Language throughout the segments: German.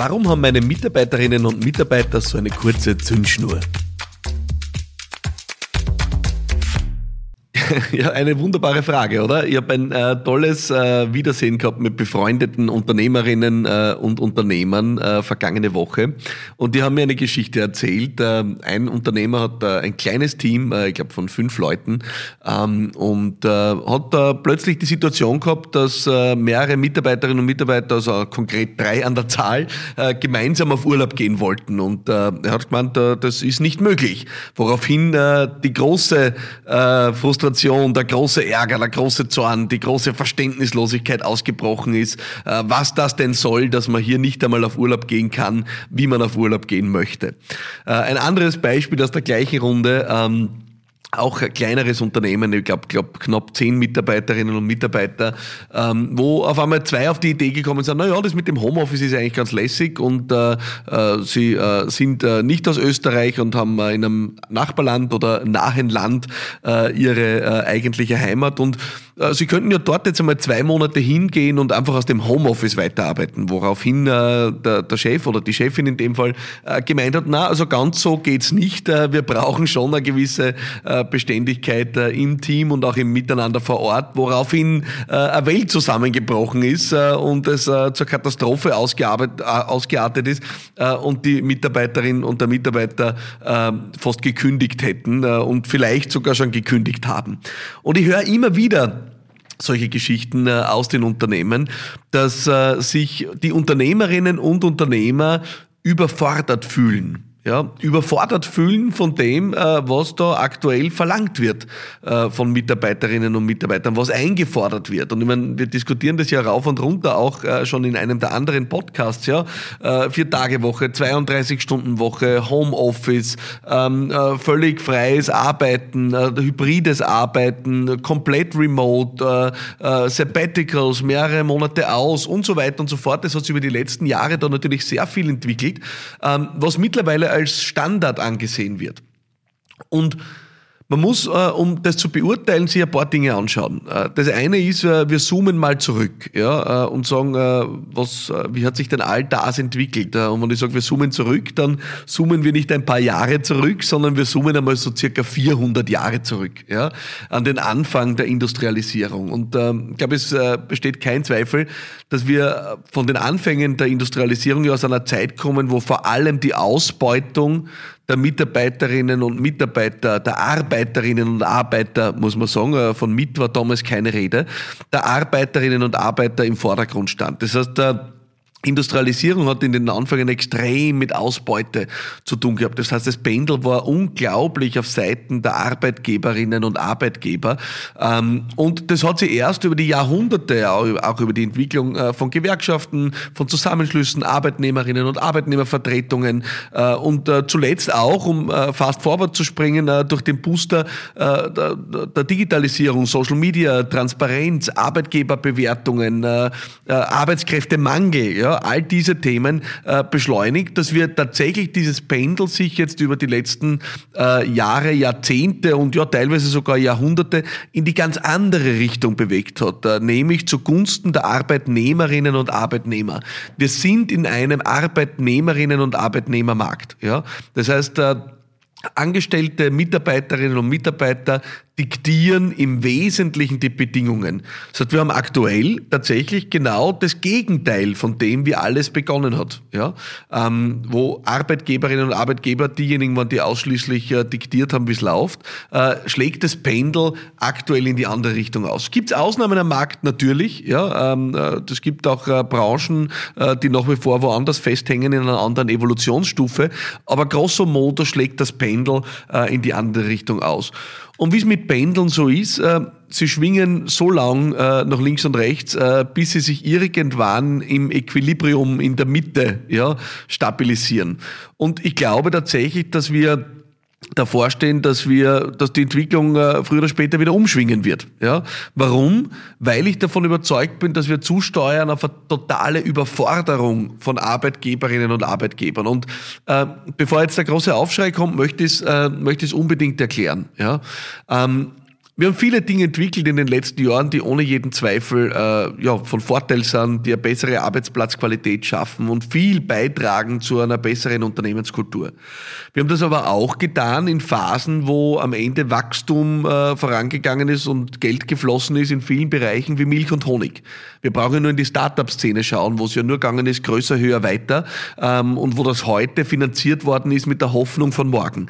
Warum haben meine Mitarbeiterinnen und Mitarbeiter so eine kurze Zündschnur? Ja, eine wunderbare Frage, oder? Ich habe ein äh, tolles äh, Wiedersehen gehabt mit befreundeten Unternehmerinnen äh, und Unternehmern äh, vergangene Woche. Und die haben mir eine Geschichte erzählt. Äh, ein Unternehmer hat äh, ein kleines Team, ich glaube von fünf Leuten, ähm, und hat da plötzlich die Situation gehabt, dass mehrere Mitarbeiterinnen und Mitarbeiter, also konkret drei an der Zahl, gemeinsam auf Urlaub gehen wollten. Und er hat gemeint, das ist nicht möglich. Woraufhin die große äh, Frustration der große Ärger, der große Zorn, die große Verständnislosigkeit ausgebrochen ist, äh, was das denn soll, dass man hier nicht einmal auf Urlaub gehen kann, wie man auf Urlaub gehen möchte. Äh, ein anderes Beispiel aus der gleichen Runde. Auch ein kleineres Unternehmen, ich glaube glaub, knapp zehn Mitarbeiterinnen und Mitarbeiter, ähm, wo auf einmal zwei auf die Idee gekommen sind, na ja, das mit dem Homeoffice ist eigentlich ganz lässig und äh, äh, sie äh, sind äh, nicht aus Österreich und haben äh, in einem Nachbarland oder nahen Land äh, ihre äh, eigentliche Heimat und äh, sie könnten ja dort jetzt einmal zwei Monate hingehen und einfach aus dem Homeoffice weiterarbeiten, woraufhin äh, der, der Chef oder die Chefin in dem Fall äh, gemeint hat, na, also ganz so geht's nicht, äh, wir brauchen schon eine gewisse äh, Beständigkeit äh, im Team und auch im Miteinander vor Ort, woraufhin äh, eine Welt zusammengebrochen ist äh, und es zur Katastrophe ausgeartet ist und die Mitarbeiterin und der Mitarbeiter fast gekündigt hätten und vielleicht sogar schon gekündigt haben. Und ich höre immer wieder, solche Geschichten äh, aus den Unternehmen, dass äh, sich die Unternehmerinnen und Unternehmer überfordert fühlen ja, überfordert fühlen von dem, äh, was da aktuell verlangt wird äh, von Mitarbeiterinnen und Mitarbeitern, was eingefordert wird. Und ich meine, wir diskutieren das ja rauf und runter auch äh, schon in einem der anderen Podcasts, ja. Vier Tage Woche, 32 Stunden Woche, Homeoffice, ähm, völlig freies Arbeiten, hybrides Arbeiten, komplett remote, Sabbaticals, mehrere Monate aus und so weiter und so fort. Das hat sich über die letzten Jahre da natürlich sehr viel entwickelt, ähm, was mittlerweile als Standard angesehen wird. Und man muss, äh, um das zu beurteilen, sich ein paar Dinge anschauen. Äh, das eine ist, äh, wir zoomen mal zurück ja, und sagen, was, wie hat sich denn all das entwickelt? Und wenn ich sage, wir zoomen zurück, dann zoomen wir nicht ein paar Jahre zurück, sondern wir zoomen einmal so circa 400 Jahre zurück, ja, an den Anfang der Industrialisierung. Und ähm, ich glaube, es besteht kein Zweifel, dass wir von den Anfängen der Industrialisierung ja aus einer Zeit kommen, wo vor allem die Ausbeutung der Mitarbeiterinnen und Mitarbeiter, der Arbeiterinnen und Arbeiter, muss man sagen, äh, von mit war damals keine Rede, der Arbeiterinnen und Arbeiter im Vordergrund stand. Das heißt, Industrialisierung hat in den Anfängen extrem mit Ausbeute zu tun gehabt. Das heißt, das Pendel war unglaublich auf Seiten der Arbeitgeberinnen und Arbeitgeber. Ähm, und das hat sich erst über die Jahrhunderte, auch über die Entwicklung äh, von Gewerkschaften, von Zusammenschlüssen, Arbeitnehmerinnen und Arbeitnehmervertretungen äh, und äh, zuletzt auch, um fast vorwärts zu springen, durch den Booster der Digitalisierung, Social Media, Transparenz, Arbeitgeberbewertungen, Arbeitskräftemangel, ja, all diese Themen äh, beschleunigt, dass wir tatsächlich dieses Pendel sich jetzt über die letzten äh, Jahre, Jahrzehnte und ja teilweise sogar Jahrhunderte in die ganz andere Richtung bewegt hat, äh, nämlich zugunsten der Arbeitnehmerinnen und Arbeitnehmer. Wir sind in einem Arbeitnehmerinnen und Arbeitnehmermarkt. Ja? Das heißt, äh, Angestellte Mitarbeiterinnen und Mitarbeiter diktieren im Wesentlichen die Bedingungen. Das heißt, wir haben aktuell tatsächlich genau das Gegenteil von dem, wie alles begonnen hat. Ja? Ähm, wo Arbeitgeberinnen und Arbeitgeber diejenigen waren, die ausschließlich äh, diktiert haben, wie es läuft, äh, schlägt das Pendel aktuell in die andere Richtung aus. Gibt es Ausnahmen am Markt? Natürlich. Ja? Ähm, äh, gibt auch äh, Branchen, äh, die nach wie vor woanders festhängen in einer anderen Evolutionsstufe. Aber grosso modo schlägt das Pendel äh, in die andere Richtung aus. Und wie es mit Pendeln so ist, äh, sie schwingen so lang äh, nach links und rechts, äh, bis sie sich irgendwann im Equilibrium in der Mitte ja, stabilisieren. Und ich glaube tatsächlich, dass wir davor stehen, dass wir, dass die Entwicklung äh, früher oder später wieder umschwingen wird. Ja? Warum? Weil ich davon überzeugt bin, dass wir zusteuern auf eine totale Überforderung von Arbeitgeberinnen und Arbeitgebern. Und äh, bevor jetzt der große Aufschrei kommt, möchte ich es äh, möchte ich es unbedingt erklären. Ja? Ähm, Wir haben viele Dinge entwickelt in den letzten Jahren, die ohne jeden Zweifel äh, ja, von Vorteil sind, die eine bessere Arbeitsplatzqualität schaffen und viel beitragen zu einer besseren Unternehmenskultur. Wir haben das aber auch getan in Phasen, wo am Ende Wachstum äh, vorangegangen ist und Geld geflossen ist in vielen Bereichen wie Milch und Honig. Wir brauchen nur in die Startup-Szene schauen, wo es ja nur gegangen ist, größer, höher, weiter ähm, und wo das heute finanziert worden ist mit der Hoffnung von morgen.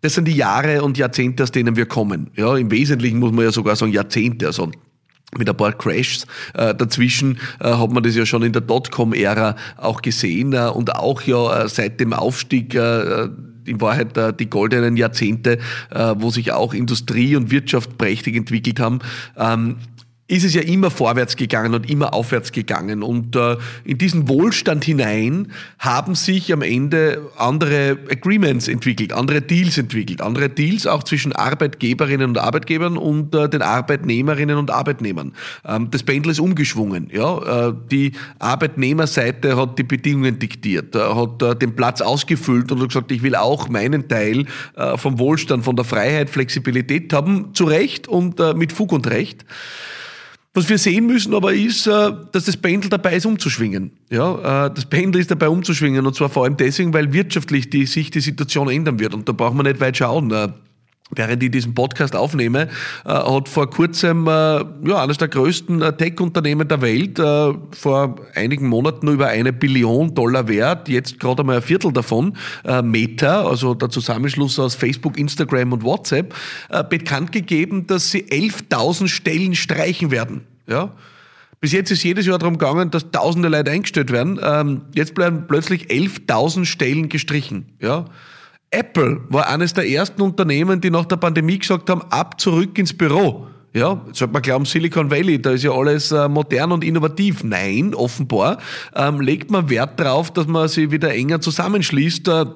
Das sind die Jahre und Jahrzehnte, aus denen wir kommen. Ja, im Wesentlichen muss man ja sogar sagen Jahrzehnte, also mit ein paar Crashs äh, dazwischen äh, hat man das ja schon in der Dotcom-Ära auch gesehen äh, und auch ja seit dem Aufstieg in Wahrheit die goldenen Jahrzehnte, wo sich auch Industrie und Wirtschaft prächtig entwickelt haben. Ähm, ist es ja immer vorwärts gegangen und immer aufwärts gegangen. Und äh, in diesen Wohlstand hinein haben sich am Ende andere Agreements entwickelt, andere Deals entwickelt, andere Deals auch zwischen Arbeitgeberinnen und Arbeitgebern und äh, den Arbeitnehmerinnen und Arbeitnehmern. Ähm, das Pendel ist umgeschwungen. Ja? Äh, die Arbeitnehmerseite hat die Bedingungen diktiert, äh, hat äh, den Platz ausgefüllt und hat gesagt, ich will auch meinen Teil äh, vom Wohlstand, von der Freiheit, Flexibilität haben, zu Recht und äh, mit Fug und Recht. Was wir sehen müssen aber ist, äh, dass das Pendel dabei ist umzuschwingen. Ja, äh, das Pendel ist dabei umzuschwingen und zwar vor allem deswegen, weil wirtschaftlich die, sich die Situation ändern wird und da braucht man nicht weit schauen. Äh, während ich diesen Podcast aufnehme, hat vor kurzem ja, eines der größten Tech-Unternehmen der Welt vor einigen Monaten über eine Billion Dollar wert, jetzt gerade einmal ein Viertel davon, Meta, also der Zusammenschluss aus Facebook, Instagram und WhatsApp, bekannt gegeben, dass sie 11.000 Stellen streichen werden. Ja? Bis jetzt ist jedes Jahr darum gegangen, dass tausende Leute eingestellt werden. Ähm, jetzt bleiben plötzlich 11.000 Stellen gestrichen. Ja? Apple war eines der ersten Unternehmen, die nach der Pandemie gesagt haben, ab zurück ins Büro. Ja, sollte man glauben, Silicon Valley, da ist ja alles äh, modern und innovativ. Nein, offenbar ähm, legt man Wert darauf, dass man sich wieder enger zusammenschließt. Äh,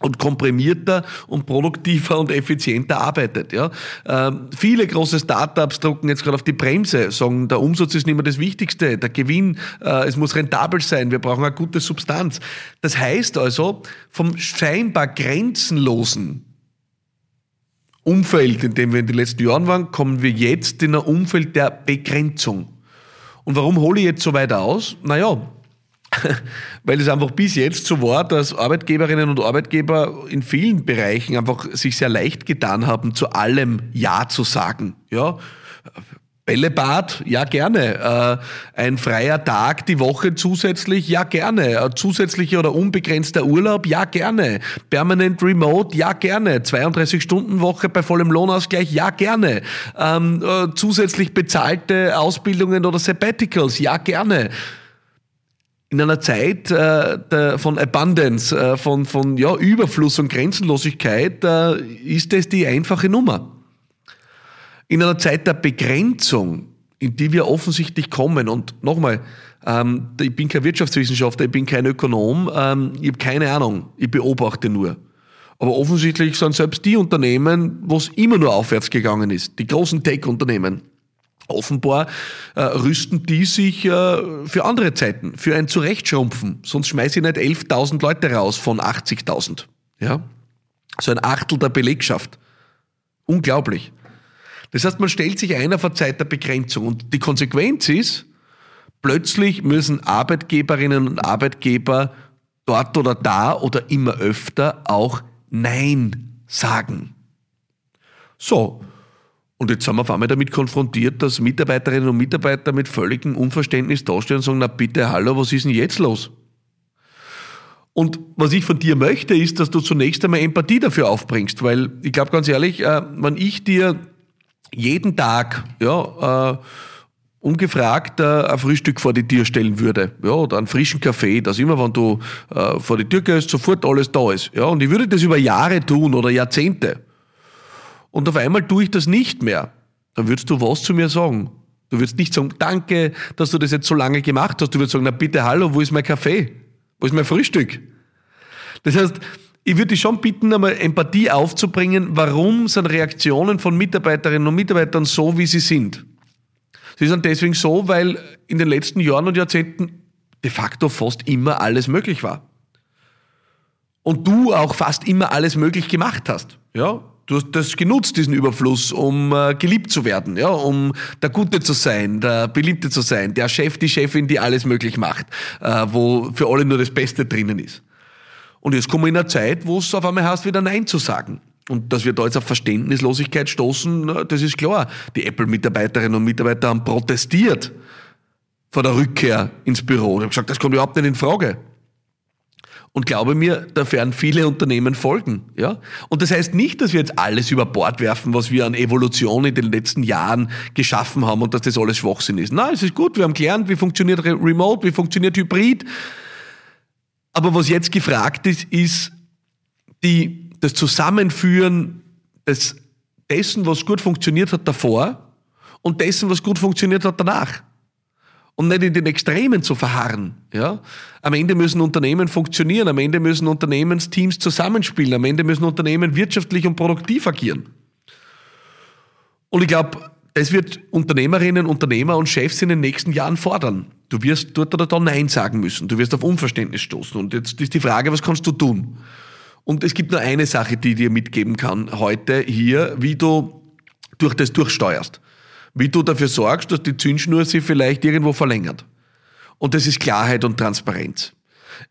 und komprimierter und produktiver und effizienter arbeitet. Ja. Ähm, viele große Startups drucken jetzt gerade auf die Bremse, sagen, der Umsatz ist nicht mehr das Wichtigste, der Gewinn, äh, es muss rentabel sein, wir brauchen eine gute Substanz. Das heißt also, vom scheinbar grenzenlosen Umfeld, in dem wir in den letzten Jahren waren, kommen wir jetzt in ein Umfeld der Begrenzung. Und warum hole ich jetzt so weit aus? Naja, weil es einfach bis jetzt so war, dass Arbeitgeberinnen und Arbeitgeber in vielen Bereichen einfach sich sehr leicht getan haben, zu allem Ja zu sagen. Ja, Bällebad, ja gerne. Äh, ein freier Tag die Woche zusätzlich, ja gerne. Ein zusätzlicher oder unbegrenzter Urlaub, ja gerne. Permanent Remote, ja gerne. 32 Stunden Woche bei vollem Lohnausgleich, ja gerne. Ähm, äh, zusätzlich bezahlte Ausbildungen oder Sabbaticals, ja gerne in einer Zeit äh, der, von Abundance, äh, von, von ja, Überfluss und Grenzenlosigkeit, äh, ist es die einfache Nummer. In einer Zeit der Begrenzung, in die wir offensichtlich kommen, und nochmal, ähm, ich bin kein Wirtschaftswissenschaftler, ich bin kein Ökonom, ähm, ich habe keine Ahnung, ich beobachte nur. Aber offensichtlich sind selbst die Unternehmen, wo es immer nur aufwärts gegangen ist, die großen Tech-Unternehmen, Offenbar äh, rüsten die sich äh, für andere Zeiten, für ein Zurechtschrumpfen. Sonst schmeiße ich nicht 11.000 Leute raus von 80.000. Ja? So ein Achtel der Belegschaft. Unglaublich. Das heißt, man stellt sich ein auf eine Zeit der Begrenzung. Und die Konsequenz ist, plötzlich müssen Arbeitgeberinnen und Arbeitgeber dort oder da oder immer öfter auch Nein sagen. So, und jetzt sind wir auf einmal damit konfrontiert, dass Mitarbeiterinnen und Mitarbeiter mit völligem Unverständnis dastehen und sagen, na bitte, hallo, was ist denn jetzt los? Und was ich von dir möchte, ist, dass du zunächst einmal Empathie dafür aufbringst, weil ich glaube ganz ehrlich, äh, wenn ich dir jeden Tag, ja, äh, ungefragt äh, ein Frühstück vor die Tür stellen würde, ja, oder einen frischen Kaffee, dass immer, wenn du vor die Tür gehst, sofort alles da ist, ja, und ich würde das über Jahre tun oder Jahrzehnte, und auf einmal tue ich das nicht mehr, dann würdest du was zu mir sagen? Du würdest nicht sagen, danke, dass du das jetzt so lange gemacht hast. Du würdest sagen, na bitte, hallo, wo ist mein Kaffee? Wo ist mein Frühstück? Das heißt, ich würde dich schon bitten, einmal Empathie aufzubringen, warum sind Reaktionen von Mitarbeiterinnen und Mitarbeitern so, wie sie sind. Sie sind deswegen so, weil in den letzten Jahren und Jahrzehnten de facto fast immer alles möglich war. Und du auch fast immer alles möglich gemacht hast. Ja, Du hast das genutzt, diesen Überfluss, um äh, geliebt zu werden, ja, um der Gute zu sein, der Beliebte zu sein, der Chef, die Chefin, die alles möglich macht, äh, wo für alle nur das Beste drinnen ist. Und jetzt kommen wir in einer Zeit, wo es auf einmal heißt, wieder Nein zu sagen. Und dass wir da jetzt auf Verständnislosigkeit stoßen, das ist klar. Die Apple-Mitarbeiterinnen und Mitarbeiter haben protestiert vor der Rückkehr ins Büro. Die haben gesagt, das kommt überhaupt nicht in Frage. Und glaube mir, da werden viele Unternehmen folgen. Ja? Und das heißt nicht, dass wir jetzt alles über Bord werfen, was wir an Evolution in den letzten Jahren geschaffen haben und dass das alles Schwachsinn ist. Nein, es ist gut, wir haben gelernt, wie funktioniert Remote, wie funktioniert Hybrid. Aber was jetzt gefragt ist, ist die das Zusammenführen des, dessen, was gut funktioniert hat davor und dessen, was gut funktioniert hat danach. Und nicht in den Extremen zu verharren. Ja? Am Ende müssen Unternehmen funktionieren, am Ende müssen Unternehmensteams zusammenspielen, am Ende müssen Unternehmen wirtschaftlich und produktiv agieren. Und ich glaube, das wird Unternehmerinnen, Unternehmer und Chefs in den nächsten Jahren fordern. Du wirst dort oder da Nein sagen müssen. Du wirst auf Unverständnis stoßen. Und jetzt ist die Frage, was kannst du tun? Und es gibt nur eine Sache, die ich dir mitgeben kann heute hier, wie du durch das durchsteuerst. Wie du dafür sorgst, dass die Zündschnur sich vielleicht irgendwo verlängert. Und das ist Klarheit und Transparenz.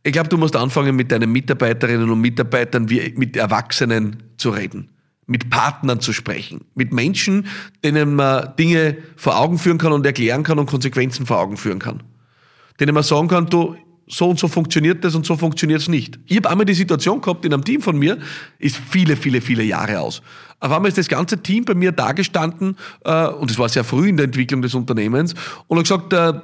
Ich glaube, du musst anfangen, mit deinen Mitarbeiterinnen und Mitarbeitern wie mit Erwachsenen zu reden, mit Partnern zu sprechen, mit Menschen, denen man Dinge vor Augen führen kann und erklären kann und Konsequenzen vor Augen führen kann. Denen man sagen kann, du, so und so funktioniert das und so funktioniert es nicht. Ich habe einmal die Situation gehabt in einem Team von mir, ist viele, viele, viele Jahre aus. Auf einmal ist das ganze Team bei mir dagestanden, äh, und es war sehr früh in der Entwicklung des Unternehmens, und hat gesagt, äh,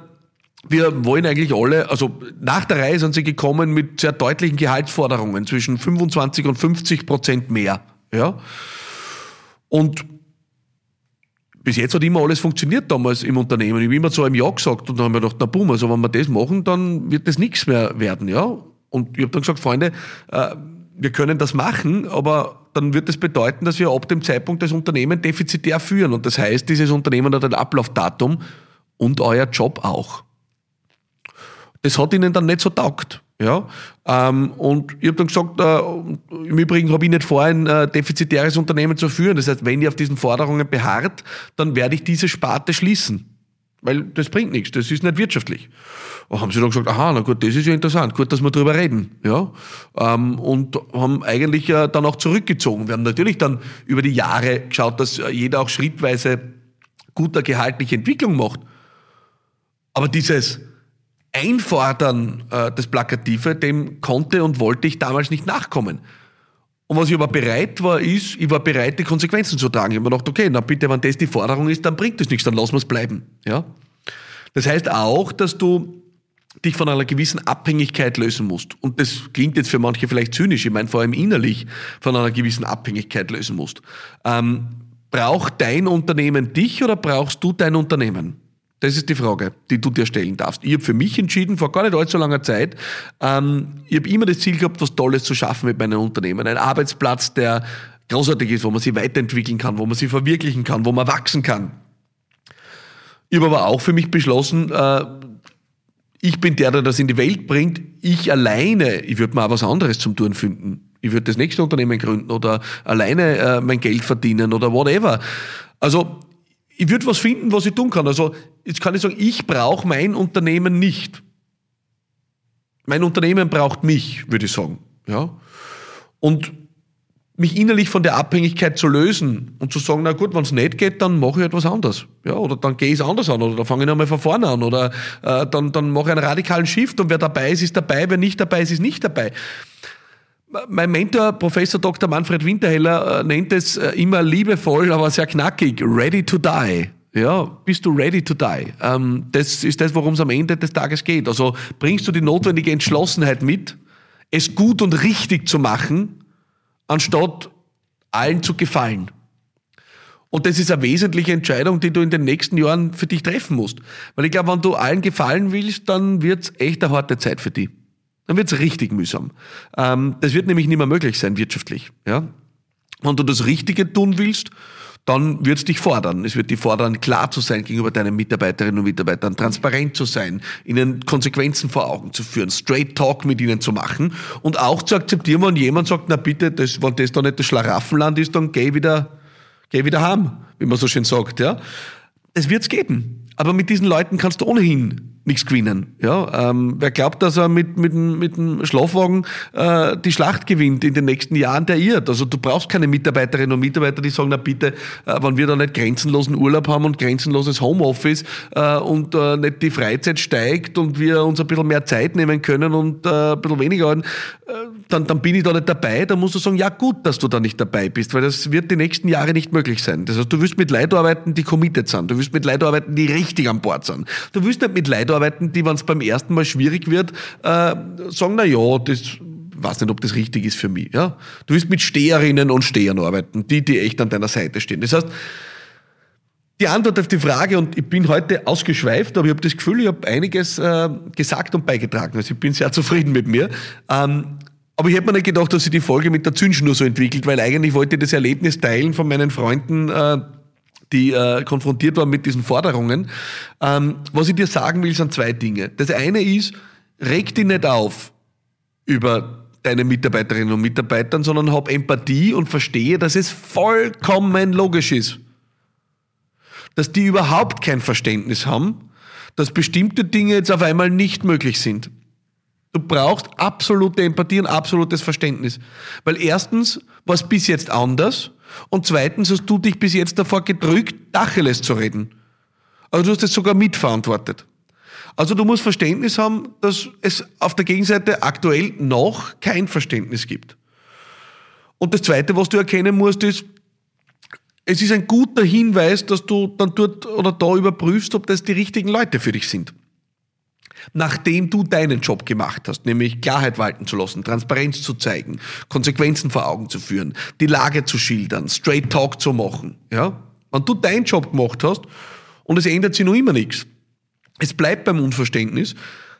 wir wollen eigentlich alle, also nach der Reihe sind sie gekommen mit sehr deutlichen Gehaltsforderungen, zwischen 25 und 50 Prozent mehr. Ja? Und bis jetzt hat immer alles funktioniert damals im Unternehmen. Ich habe immer zu einem Ja gesagt und dann haben wir gedacht, na boom, also wenn wir das machen, dann wird das nichts mehr werden, ja. Und ich habe dann gesagt, Freunde, äh, wir können das machen, aber dann wird das bedeuten, dass wir ab dem Zeitpunkt das Unternehmen defizitär führen. Und das heißt, dieses Unternehmen hat ein Ablaufdatum und euer Job auch. Das hat ihnen dann nicht so taugt. Ja, ähm, und ich habe dann gesagt, äh, im Übrigen habe ich nicht vor, ein äh, defizitäres Unternehmen zu führen. Das heißt, wenn ihr auf diesen Forderungen beharrt, dann werde ich diese Sparte schließen. Weil das bringt nichts, das ist nicht wirtschaftlich. Und haben sie dann gesagt, aha, na gut, das ist ja interessant, gut, dass wir darüber reden. Ja, ähm, und haben eigentlich äh, dann auch zurückgezogen. Wir haben natürlich dann über die Jahre geschaut, dass jeder auch schrittweise guter gehaltliche Entwicklung macht. Aber dieses Einfordern äh, des Plakative, dem konnte und wollte ich damals nicht nachkommen. Und was ich aber bereit war, ist, ich war bereit, die Konsequenzen zu tragen. Ich habe mir gedacht, okay, na bitte, wenn das die Forderung ist, dann bringt das nichts, dann lassen wir es bleiben. Ja? Das heißt auch, dass du dich von einer gewissen Abhängigkeit lösen musst. Und das klingt jetzt für manche vielleicht zynisch, ich meine vor allem innerlich von einer gewissen Abhängigkeit lösen musst. Ähm, braucht dein Unternehmen dich oder brauchst du dein Unternehmen? Das ist die Frage, die du dir stellen darfst. Ich habe für mich entschieden, vor gar nicht allzu langer Zeit, ähm, ich habe immer das Ziel gehabt, was Tolles zu schaffen mit meinem Unternehmen. Ein Arbeitsplatz, der großartig ist, wo man sich weiterentwickeln kann, wo man sich verwirklichen kann, wo man wachsen kann. Ich habe aber auch für mich beschlossen, äh, ich bin der, der das in die Welt bringt. Ich alleine, ich würde mal auch was anderes zum Tun finden. Ich würde das nächste Unternehmen gründen oder alleine äh, mein Geld verdienen oder whatever. Also ich würde was finden, was ich tun kann. Also jetzt kann ich sagen, ich brauche mein Unternehmen nicht. Mein Unternehmen braucht mich, würde ich sagen. Ja? Und mich innerlich von der Abhängigkeit zu lösen und zu sagen, na gut, wenn es nicht geht, dann mache ich etwas anderes. Ja, oder dann gehe ich es anders an oder dann fange ich nochmal von vorne an oder äh, dann, dann mache ich einen radikalen Shift und wer dabei ist, ist dabei, wer nicht dabei ist, ist nicht dabei. Mein Mentor, Professor Dr. Manfred Winterheller, äh, nennt es äh, immer liebevoll, aber sehr knackig, ready to die. Ja, bist du ready to die? Ähm, das ist das, worum es am Ende des Tages geht. Also bringst du die notwendige Entschlossenheit mit, es gut und richtig zu machen, anstatt allen zu gefallen. Und das ist eine wesentliche Entscheidung, die du in den nächsten Jahren für dich treffen musst. Weil ich glaube, wenn du allen gefallen willst, dann wird es echt eine harte Zeit für dich dann wird es richtig mühsam. Ähm, das wird nämlich nicht mehr möglich sein wirtschaftlich. Ja? Wenn du das Richtige tun willst, dann wird es dich fordern. Es wird dich fordern, klar zu sein gegenüber deinen Mitarbeiterinnen und Mitarbeitern, transparent zu sein, ihnen Konsequenzen vor Augen zu führen, straight talk mit ihnen zu machen und auch zu akzeptieren, wenn jemand sagt, na bitte, das, wenn das da nicht das Schlaraffenland ist, dann geh wieder, geh wieder heim, wie man so schön sagt, ja. Es wird's geben. Aber mit diesen Leuten kannst du ohnehin nichts gewinnen. Ja, ähm, wer glaubt, dass er mit, mit, mit dem Schlafwagen äh, die Schlacht gewinnt in den nächsten Jahren, der irrt. Also du brauchst keine Mitarbeiterinnen und Mitarbeiter, die sagen, na bitte, äh, wenn wir da nicht grenzenlosen Urlaub haben und grenzenloses Homeoffice äh, und äh, nicht die Freizeit steigt und wir uns ein bisschen mehr Zeit nehmen können und äh, ein bisschen weniger, äh, dann, dann bin ich da nicht dabei. Da musst du sagen, ja gut, dass du da nicht dabei bist, weil das wird die nächsten Jahre nicht möglich sein. Das heißt, du wirst mit Leuten arbeiten, die committed sind. Du wirst mit Leuten arbeiten, die richtig an Bord sind. Du wirst nicht mit Leuten arbeiten, die, wenn es beim ersten Mal schwierig wird, äh, sagen, na ja, das weiß nicht, ob das richtig ist für mich. Ja? Du wirst mit Steherinnen und Stehern arbeiten, die, die echt an deiner Seite stehen. Das heißt, die Antwort auf die Frage, und ich bin heute ausgeschweift, aber ich habe das Gefühl, ich habe einiges äh, gesagt und beigetragen. Also ich bin sehr zufrieden mit mir. Ähm, aber ich hätte mir nicht gedacht, dass sich die Folge mit der Zündschnur so entwickelt, weil eigentlich wollte ich das Erlebnis teilen von meinen Freunden, äh, die äh, konfrontiert waren mit diesen Forderungen. Ähm, was ich dir sagen will, sind zwei Dinge. Das eine ist, reg dich nicht auf über deine Mitarbeiterinnen und Mitarbeitern, sondern hab Empathie und verstehe, dass es vollkommen logisch ist, dass die überhaupt kein Verständnis haben, dass bestimmte Dinge jetzt auf einmal nicht möglich sind. Du brauchst absolute Empathie und absolutes Verständnis. Weil erstens war es bis jetzt anders und zweitens hast du dich bis jetzt davor gedrückt, Dacheles zu reden. Also du hast es sogar mitverantwortet. Also du musst Verständnis haben, dass es auf der Gegenseite aktuell noch kein Verständnis gibt. Und das Zweite, was du erkennen musst, ist, es ist ein guter Hinweis, dass du dann dort oder da überprüfst, ob das die richtigen Leute für dich sind nachdem du deinen Job gemacht hast, nämlich Klarheit walten zu lassen, Transparenz zu zeigen, Konsequenzen vor Augen zu führen, die Lage zu schildern, straight talk zu machen, ja? Wenn du deinen Job gemacht hast und es ändert sich noch immer nichts, es bleibt beim Unverständnis,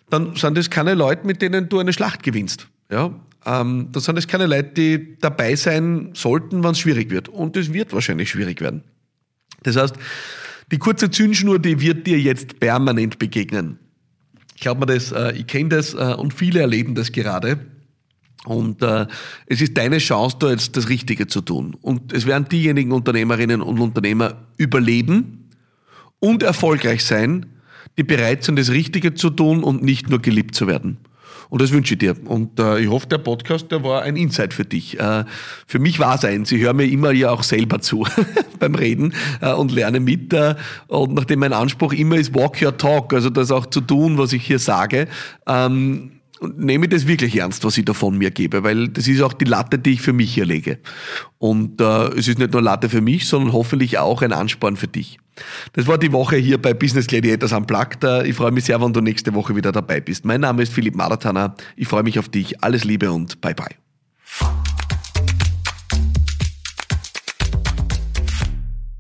dann sind das keine Leute, mit denen du eine Schlacht gewinnst, ja? Ähm, dann sind das keine Leute, die dabei sein sollten, wenn es schwierig wird. Und es wird wahrscheinlich schwierig werden. Das heißt, die kurze Zündschnur, die wird dir jetzt permanent begegnen. Ich glaube mir das, äh, ich kenne das äh, und viele erleben das gerade. Und äh, es ist deine Chance, da jetzt das Richtige zu tun. Und es werden diejenigen Unternehmerinnen und Unternehmer überleben und erfolgreich sein, die bereit sind, das Richtige zu tun und nicht nur geliebt zu werden. Und das wünsche ich dir. Und äh, ich hoffe, der Podcast, der war ein Insight für dich. Äh, für mich war es ein. Sie hören mir immer ja auch selber zu beim Reden äh, und lerne mit. Äh, und nachdem mein Anspruch immer ist, walk your talk, also das auch zu tun, was ich hier sage, ähm, nehme das wirklich ernst, was ich da von mir gebe, weil das ist auch die Latte, die ich für mich hier lege. Und äh, es ist nicht nur Latte für mich, sondern hoffentlich auch ein Ansporn für dich. Das war die Woche hier bei Business Gladiators Unplugged. Äh, ich freue mich sehr, wenn du nächste Woche wieder dabei bist. Mein Name ist Philipp Maratana. Ich freue mich auf dich. Alles Liebe und bye bye.